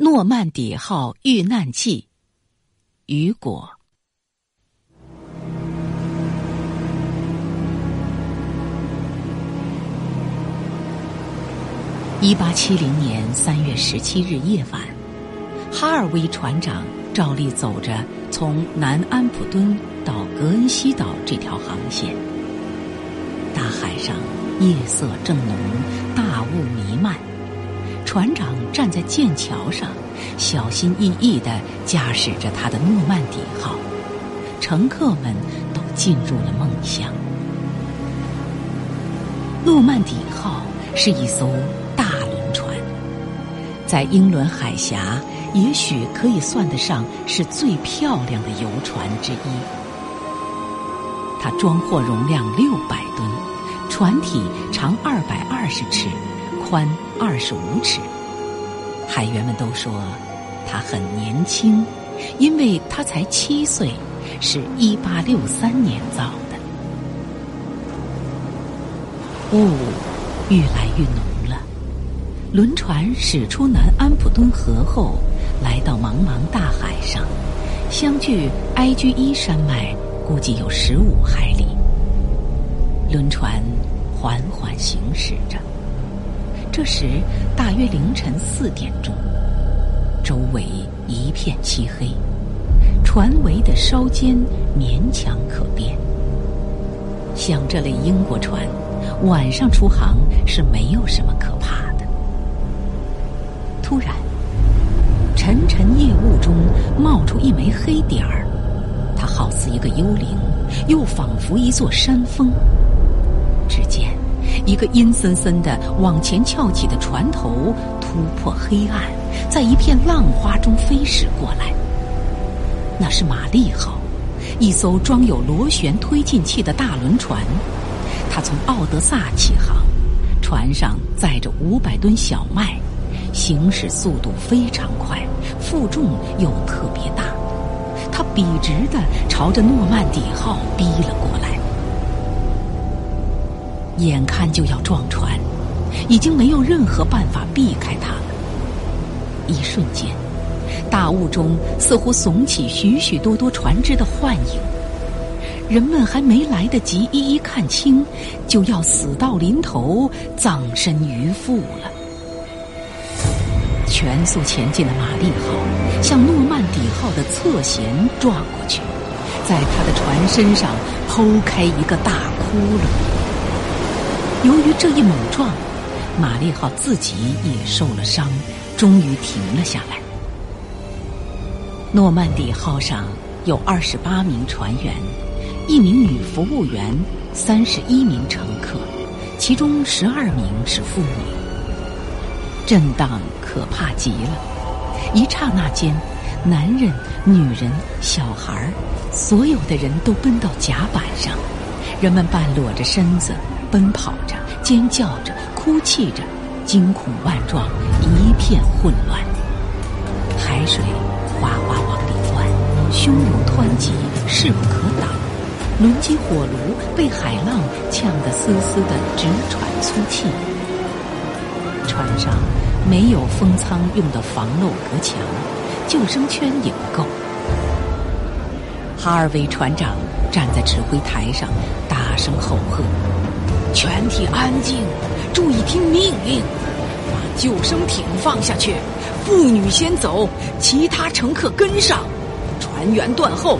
诺曼底号遇难记，雨果。一八七零年三月十七日夜晚，哈尔威船长照例走着从南安普敦到格恩西岛这条航线。大海上夜色正浓，大雾弥漫。船长站在剑桥上，小心翼翼地驾驶着他的诺曼底号，乘客们都进入了梦乡。诺曼底号是一艘大轮船，在英伦海峡，也许可以算得上是最漂亮的游船之一。它装货容量六百吨，船体长二百二十尺。宽二十五尺，海员们都说他很年轻，因为他才七岁，是一八六三年造的。雾越来越浓了，轮船驶出南安普敦河后，来到茫茫大海上，相距埃居伊山脉估计有十五海里。轮船缓缓行驶着。这时大约凌晨四点钟，周围一片漆黑，船桅的稍尖勉强可辨。像这类英国船，晚上出航是没有什么可怕的。突然，沉沉夜雾中冒出一枚黑点儿，它好似一个幽灵，又仿佛一座山峰。一个阴森森的往前翘起的船头突破黑暗，在一片浪花中飞驶过来。那是玛丽号，一艘装有螺旋推进器的大轮船。它从奥德萨起航，船上载着五百吨小麦，行驶速度非常快，负重又特别大。它笔直的朝着诺曼底号逼了过来。眼看就要撞船，已经没有任何办法避开它了。一瞬间，大雾中似乎耸起许许多多船只的幻影，人们还没来得及一一看清，就要死到临头，葬身鱼腹了。全速前进的玛丽号向诺曼底号的侧舷撞过去，在他的船身上剖开一个大窟窿。由于这一猛撞，玛丽号自己也受了伤，终于停了下来。诺曼底号上有二十八名船员，一名女服务员，三十一名乘客，其中十二名是妇女。震荡可怕极了，一刹那间，男人、女人、小孩所有的人都奔到甲板上，人们半裸着身子。奔跑着，尖叫着，哭泣着，惊恐万状，一片混乱。海水哗哗往里灌，汹涌湍急，势不可挡。轮机火炉被海浪呛得嘶嘶的直喘粗气。船上没有封舱用的防漏隔墙，救生圈也不够。哈尔威船长站在指挥台上，大声吼喝。全体安静，注意听命令，把救生艇放下去，妇女先走，其他乘客跟上，船员断后，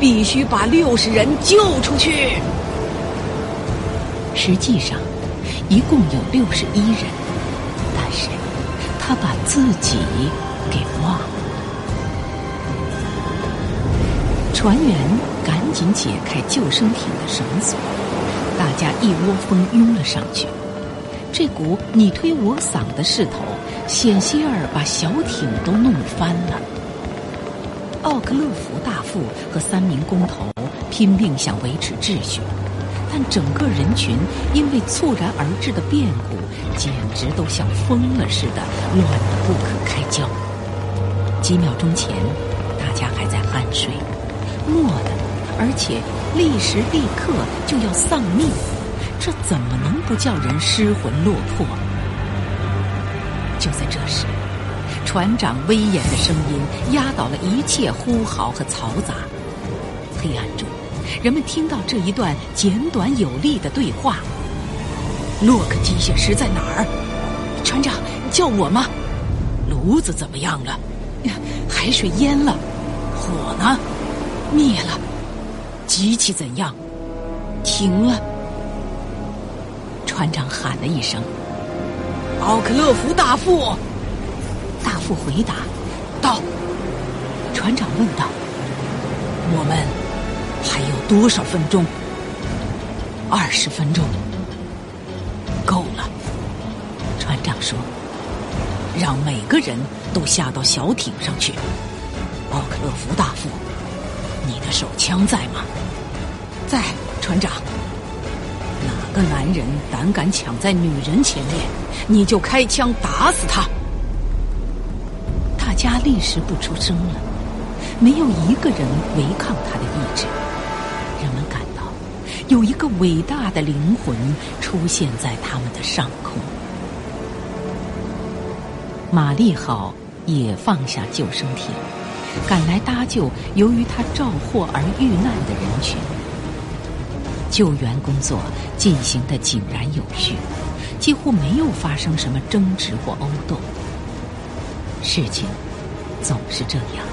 必须把六十人救出去。实际上，一共有六十一人，但是他把自己给忘了。船员赶紧解开救生艇的绳索。大家一窝蜂拥了上去，这股你推我搡的势头，险些儿把小艇都弄翻了。奥克勒福大副和三名工头拼命想维持秩序，但整个人群因为猝然而至的变故，简直都像疯了似的，乱得不可开交。几秒钟前，大家还在酣睡，蓦的。而且立时立刻就要丧命，这怎么能不叫人失魂落魄？就在这时，船长威严的声音压倒了一切呼号和嘈杂。黑暗中，人们听到这一段简短有力的对话：“洛克机械师在哪儿？船长，叫我吗？炉子怎么样了？海水淹了。火呢？灭了。机器怎样？停了。”船长喊了一声：“奥克勒夫大副。”大副回答：“到。”船长问道：“我们还有多少分钟？”“二十分钟，够了。”船长说：“让每个人都下到小艇上去。”奥克勒夫大副，你的手枪在吗？在，船长。哪个男人胆敢抢在女人前面，你就开枪打死他。大家立时不出声了，没有一个人违抗他的意志。人们感到有一个伟大的灵魂出现在他们的上空。玛丽号也放下救生艇，赶来搭救由于他肇祸而遇难的人群。救援工作进行的井然有序，几乎没有发生什么争执或殴斗。事情。总是这样，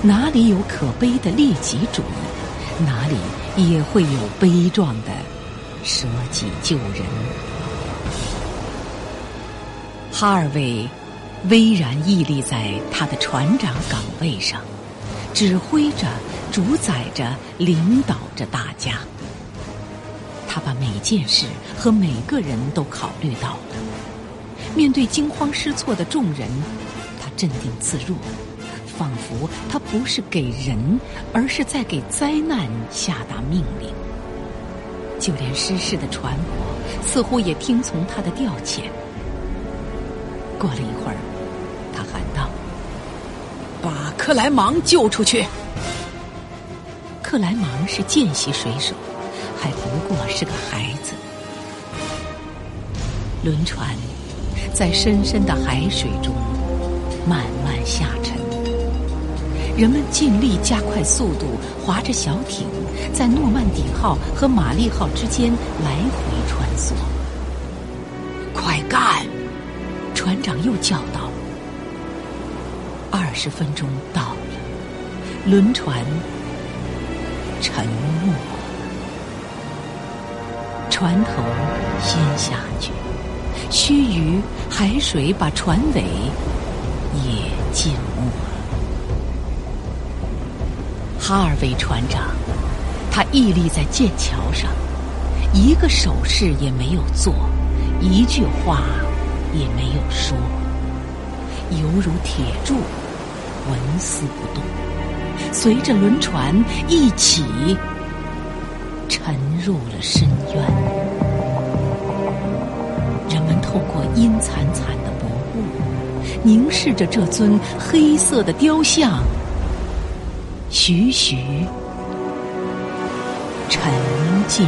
哪里有可悲的利己主义，哪里也会有悲壮的舍己救人。哈尔维巍然屹立在他的船长岗位上，指挥着、主宰着、领导着大家。他把每件事和每个人都考虑到了。面对惊慌失措的众人。他镇定自若，仿佛他不是给人，而是在给灾难下达命令。就连失事的船舶，似乎也听从他的调遣。过了一会儿，：“把克莱芒救出去。”克莱芒是见习水手，还不过是个孩子。轮船在深深的海水中。慢慢下沉，人们尽力加快速度，划着小艇在诺曼底号和玛丽号之间来回穿梭。快干！船长又叫道。二十分钟到了，轮船沉没，船头先下去，须臾，海水把船尾。也浸没了。哈尔维船长，他屹立在剑桥上，一个手势也没有做，一句话也没有说，犹如铁柱，纹丝不动，随着轮船一起沉入了深渊。人们透过阴惨惨的薄雾。凝视着这尊黑色的雕像，徐徐沉静。